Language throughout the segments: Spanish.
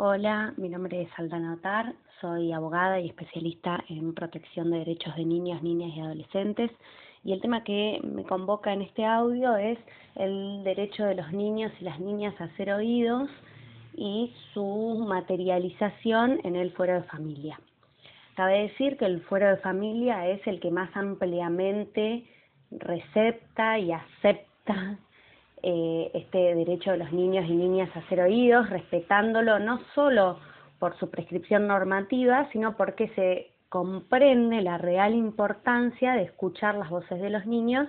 Hola, mi nombre es Aldana Otar, soy abogada y especialista en protección de derechos de niños, niñas y adolescentes. Y el tema que me convoca en este audio es el derecho de los niños y las niñas a ser oídos y su materialización en el fuero de familia. Cabe decir que el fuero de familia es el que más ampliamente recepta y acepta eh, este derecho de los niños y niñas a ser oídos, respetándolo no solo por su prescripción normativa, sino porque se comprende la real importancia de escuchar las voces de los niños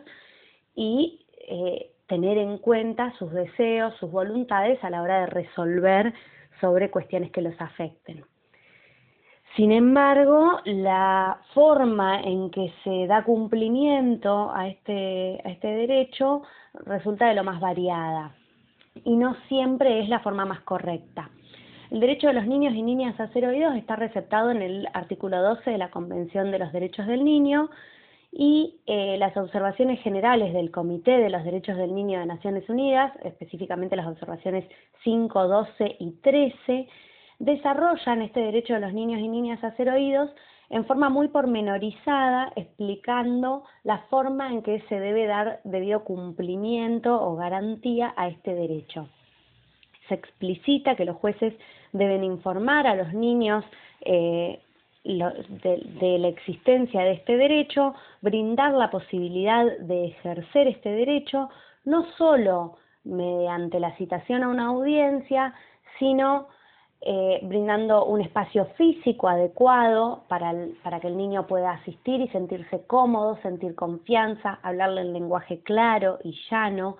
y eh, tener en cuenta sus deseos, sus voluntades a la hora de resolver sobre cuestiones que los afecten. Sin embargo, la forma en que se da cumplimiento a este, a este derecho resulta de lo más variada y no siempre es la forma más correcta. El derecho de los niños y niñas a ser oídos está receptado en el artículo 12 de la Convención de los Derechos del Niño y eh, las observaciones generales del Comité de los Derechos del Niño de Naciones Unidas, específicamente las observaciones 5, 12 y 13, desarrollan este derecho de los niños y niñas a ser oídos en forma muy pormenorizada, explicando la forma en que se debe dar debido cumplimiento o garantía a este derecho. Se explicita que los jueces deben informar a los niños eh, de, la existencia de este derecho, brindar la posibilidad de ejercer este derecho, no solo mediante la citación a una audiencia, sino eh, brindando un espacio físico adecuado para, para que el niño pueda asistir y sentirse cómodo, sentir confianza, hablarle en lenguaje claro y llano,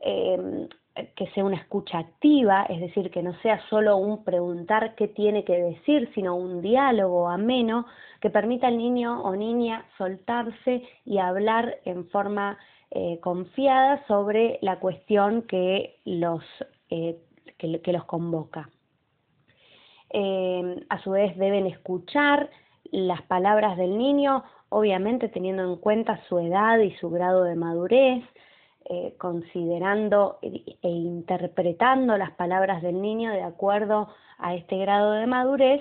eh, que sea una escucha activa, es decir, que no sea solo un preguntar qué tiene que decir, sino un diálogo ameno que permita al niño o niña soltarse y hablar en forma eh, confiada sobre la cuestión que los, que los convoca. Eh, a su vez deben escuchar las palabras del niño, obviamente teniendo en cuenta su edad y su grado de madurez, eh, considerando e interpretando las palabras del niño de acuerdo a este grado de madurez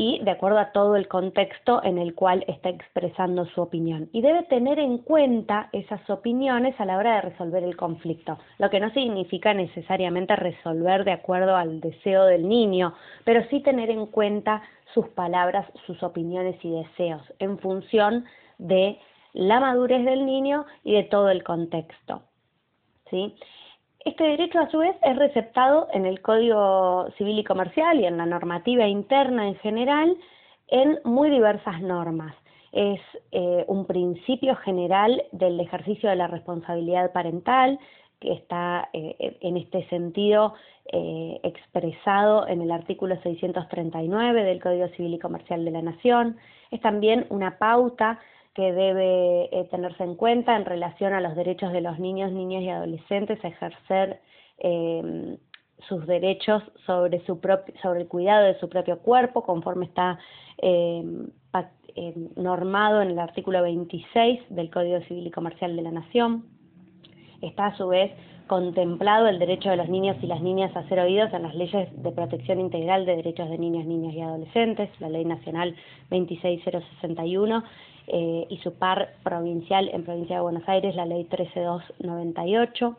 y de acuerdo a todo el contexto en el cual está expresando su opinión. Y debe tener en cuenta esas opiniones a la hora de resolver el conflicto, lo que no significa necesariamente resolver de acuerdo al deseo del niño, pero sí tener en cuenta sus palabras, sus opiniones y deseos en función de la madurez del niño y de todo el contexto. ¿sí? Este derecho, a su vez, es receptado en el Código Civil y Comercial y en la normativa interna en general en muy diversas normas. Es eh, un principio general del ejercicio de la responsabilidad parental que está eh, en este sentido eh, expresado en el artículo 639 del Código Civil y Comercial de la Nación. Es también una pauta que debe eh, tenerse en cuenta en relación a los derechos de los niños, niñas y adolescentes a ejercer eh, sus derechos sobre, su sobre el cuidado de su propio cuerpo, conforme está eh, normado en el artículo 26 del Código Civil y Comercial de la Nación. Está a su vez contemplado el derecho de los niños y las niñas a ser oídos en las leyes de protección integral de derechos de niños, niñas y adolescentes, la Ley Nacional 26061, eh, y su par provincial en Provincia de Buenos Aires, la Ley 13298.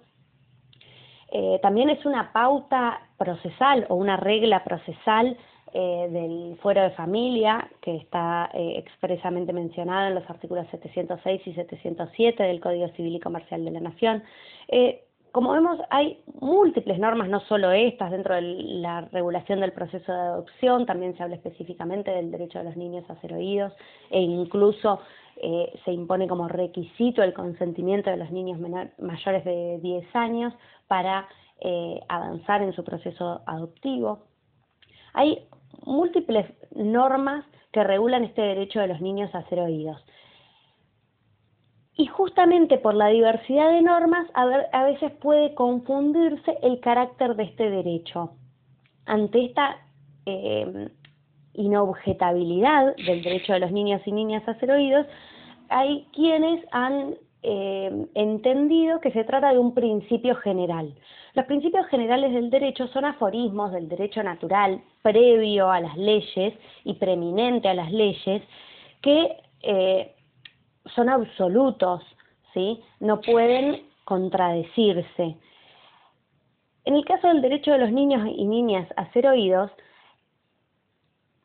Eh, también es una pauta procesal o una regla procesal eh, del fuero de familia que está expresamente mencionada en los artículos 706 y 707 del Código Civil y Comercial de la Nación. Como vemos, hay múltiples normas, no solo estas, dentro de la regulación del proceso de adopción, también se habla específicamente del derecho de los niños a ser oídos e incluso eh, se impone como requisito el consentimiento de los niños mayores de 10 años para eh, avanzar en su proceso adoptivo. Hay múltiples normas que regulan este derecho de los niños a ser oídos. Y justamente por la diversidad de normas, a, veces puede confundirse el carácter de este derecho. Ante esta eh, inobjetabilidad del derecho de los niños y niñas a ser oídos, hay quienes han eh, entendido que se trata de un principio general. Los principios generales del derecho son aforismos del derecho natural previo a las leyes y preeminente a las leyes que eh, son absolutos, ¿sí? no pueden contradecirse. En el caso del derecho de los niños y niñas a ser oídos,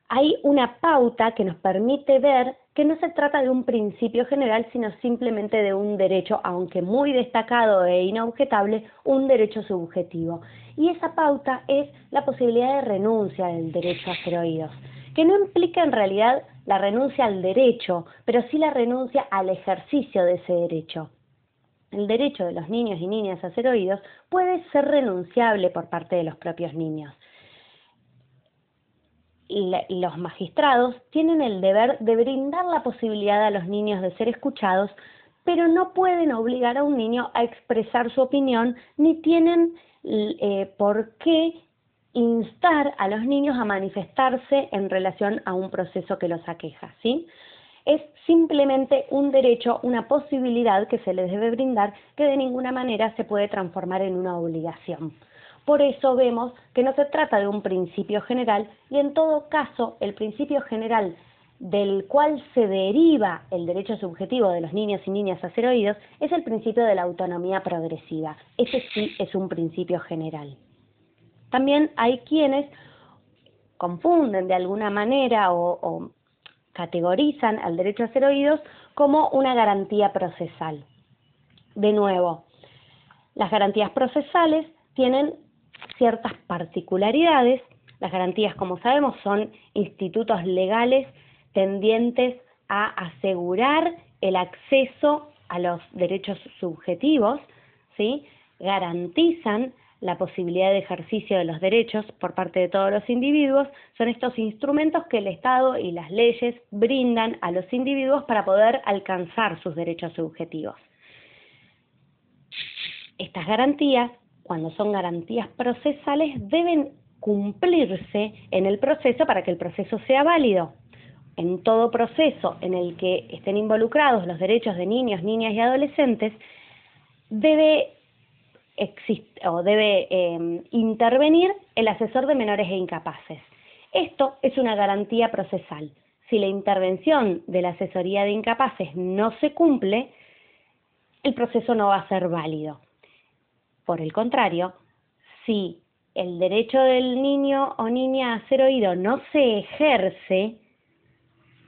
hay una pauta que nos permite ver que no se trata de un principio general, sino simplemente de un derecho, aunque muy destacado e inobjetable, un derecho subjetivo. Y esa pauta es la posibilidad de renuncia del derecho a ser oídos, que no implica en realidad la renuncia al derecho, pero sí la renuncia al ejercicio de ese derecho. El derecho de los niños y niñas a ser oídos puede ser renunciable por parte de los propios niños los magistrados tienen el deber de brindar la posibilidad a los niños de ser escuchados, pero no pueden obligar a un niño a expresar su opinión ni tienen eh, por qué instar a los niños a manifestarse en relación a un proceso que los aqueja, ¿sí? Es simplemente un derecho, una posibilidad que se les debe brindar que de ninguna manera se puede transformar en una obligación. Por eso vemos que no se trata de un principio general y en todo caso el principio general del cual se deriva el derecho subjetivo de los niños y niñas a ser oídos es el principio de la autonomía progresiva. Ese sí es un principio general. También hay quienes confunden de alguna manera o, categorizan al derecho a ser oídos como una garantía procesal. De nuevo, las garantías procesales tienen ciertas particularidades. Las garantías, como sabemos, son institutos legales tendientes a asegurar el acceso a los derechos subjetivos, ¿sí? garantizan la posibilidad de ejercicio de los derechos por parte de todos los individuos, son estos instrumentos que el Estado y las leyes brindan a los individuos para poder alcanzar sus derechos subjetivos. Estas garantías cuando son garantías procesales, deben cumplirse en el proceso para que el proceso sea válido. En todo proceso en el que estén involucrados los derechos de niños, niñas y adolescentes, debe, o debe em, intervenir el asesor de menores e incapaces. Esto es una garantía procesal. Si la intervención de la asesoría de incapaces no se cumple, el proceso no va a ser válido. Por el contrario, si el derecho del niño o niña a ser oído no se ejerce,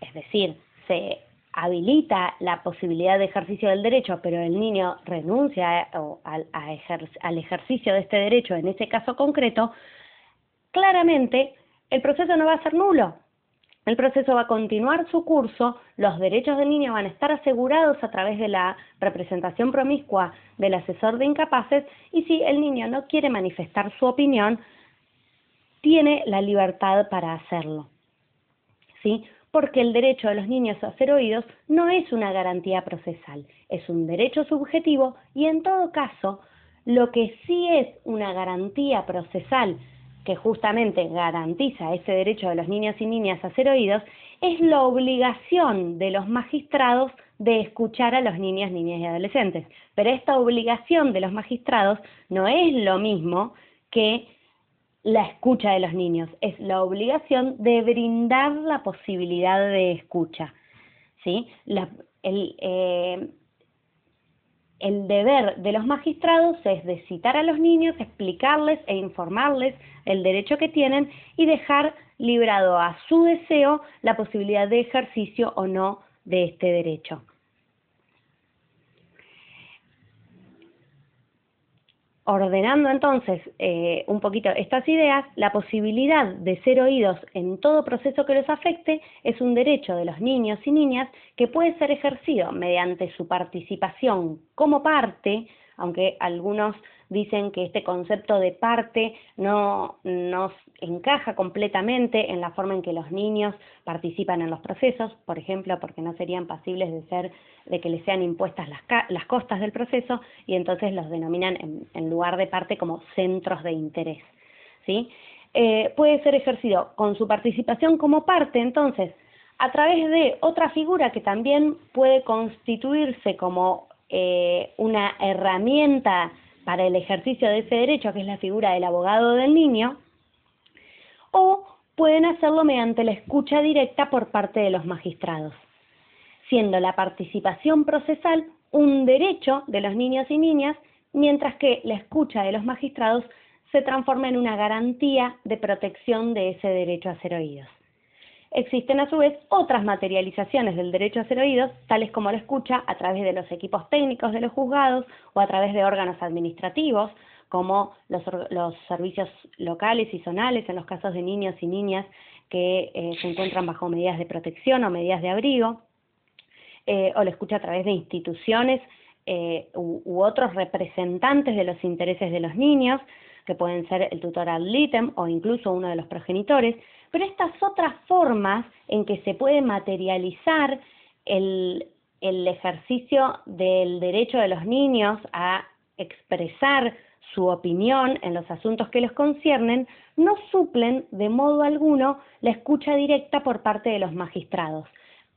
es decir, se habilita la posibilidad de ejercicio del derecho, pero el niño renuncia al, ejercicio de este derecho en ese caso concreto, claramente el proceso no va a ser nulo, el proceso va a continuar su curso, los derechos del niño van a estar asegurados a través de la representación promiscua del asesor de incapaces y si el niño no quiere manifestar su opinión, tiene la libertad para hacerlo. ¿Sí? Porque el derecho de los niños a ser oídos no es una garantía procesal, es un derecho subjetivo y en todo caso, lo que sí es una garantía procesal que justamente garantiza ese derecho de los niños y niñas a ser oídos, es la obligación de los magistrados de escuchar a los niños, niñas y adolescentes. Pero esta obligación de los magistrados no es lo mismo que la escucha de los niños, es la obligación de brindar la posibilidad de escucha. ¿sí? el, eh, el deber de los magistrados es de citar a los niños, explicarles e informarles el derecho que tienen y dejar librado a su deseo la posibilidad de ejercicio o no de este derecho. Ordenando entonces eh, un poquito estas ideas, la posibilidad de ser oídos en todo proceso que los afecte es un derecho de los niños y niñas que puede ser ejercido mediante su participación como parte, aunque algunos dicen que este concepto de parte no nos encaja completamente en la forma en que los niños participan en los procesos, por ejemplo, porque no serían pasibles de ser de que les sean impuestas las, las costas del proceso y entonces los denominan en, lugar de parte como centros de interés, ¿sí? Eh, puede ser ejercido con su participación como parte, entonces, a través de otra figura que también puede constituirse como eh, una herramienta para el ejercicio de ese derecho, que es la figura del abogado del niño, o pueden hacerlo mediante la escucha directa por parte de los magistrados, siendo la participación procesal un derecho de los niños y niñas, mientras que la escucha de los magistrados se transforma en una garantía de protección de ese derecho a ser oídos. Existen a su vez otras materializaciones del derecho a ser oídos, tales como la escucha a través de los equipos técnicos de los juzgados o a través de órganos administrativos, como los, servicios locales y zonales en los casos de niños y niñas que eh, se encuentran bajo medidas de protección o medidas de abrigo, eh, o la escucha a través de instituciones eh, u, otros representantes de los intereses de los niños, que pueden ser el tutor ad litem o incluso uno de los progenitores, pero estas otras formas en que se puede materializar el, el ejercicio del derecho de los niños a expresar su opinión en los asuntos que los conciernen, no suplen de modo alguno la escucha directa por parte de los magistrados.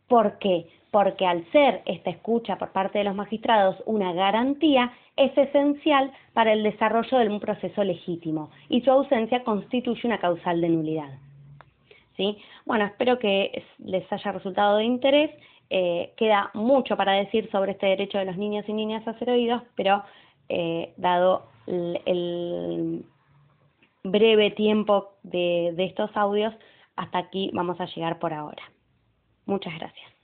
¿Por qué? Porque al ser esta escucha por parte de los magistrados una garantía, es esencial para el desarrollo de un proceso legítimo y su ausencia constituye una causal de nulidad. Bueno, espero que les haya resultado de interés. Eh, queda mucho para decir sobre este derecho de los niños y niñas a ser oídos, pero eh, dado el, breve tiempo de estos audios, hasta aquí vamos a llegar por ahora. Muchas gracias.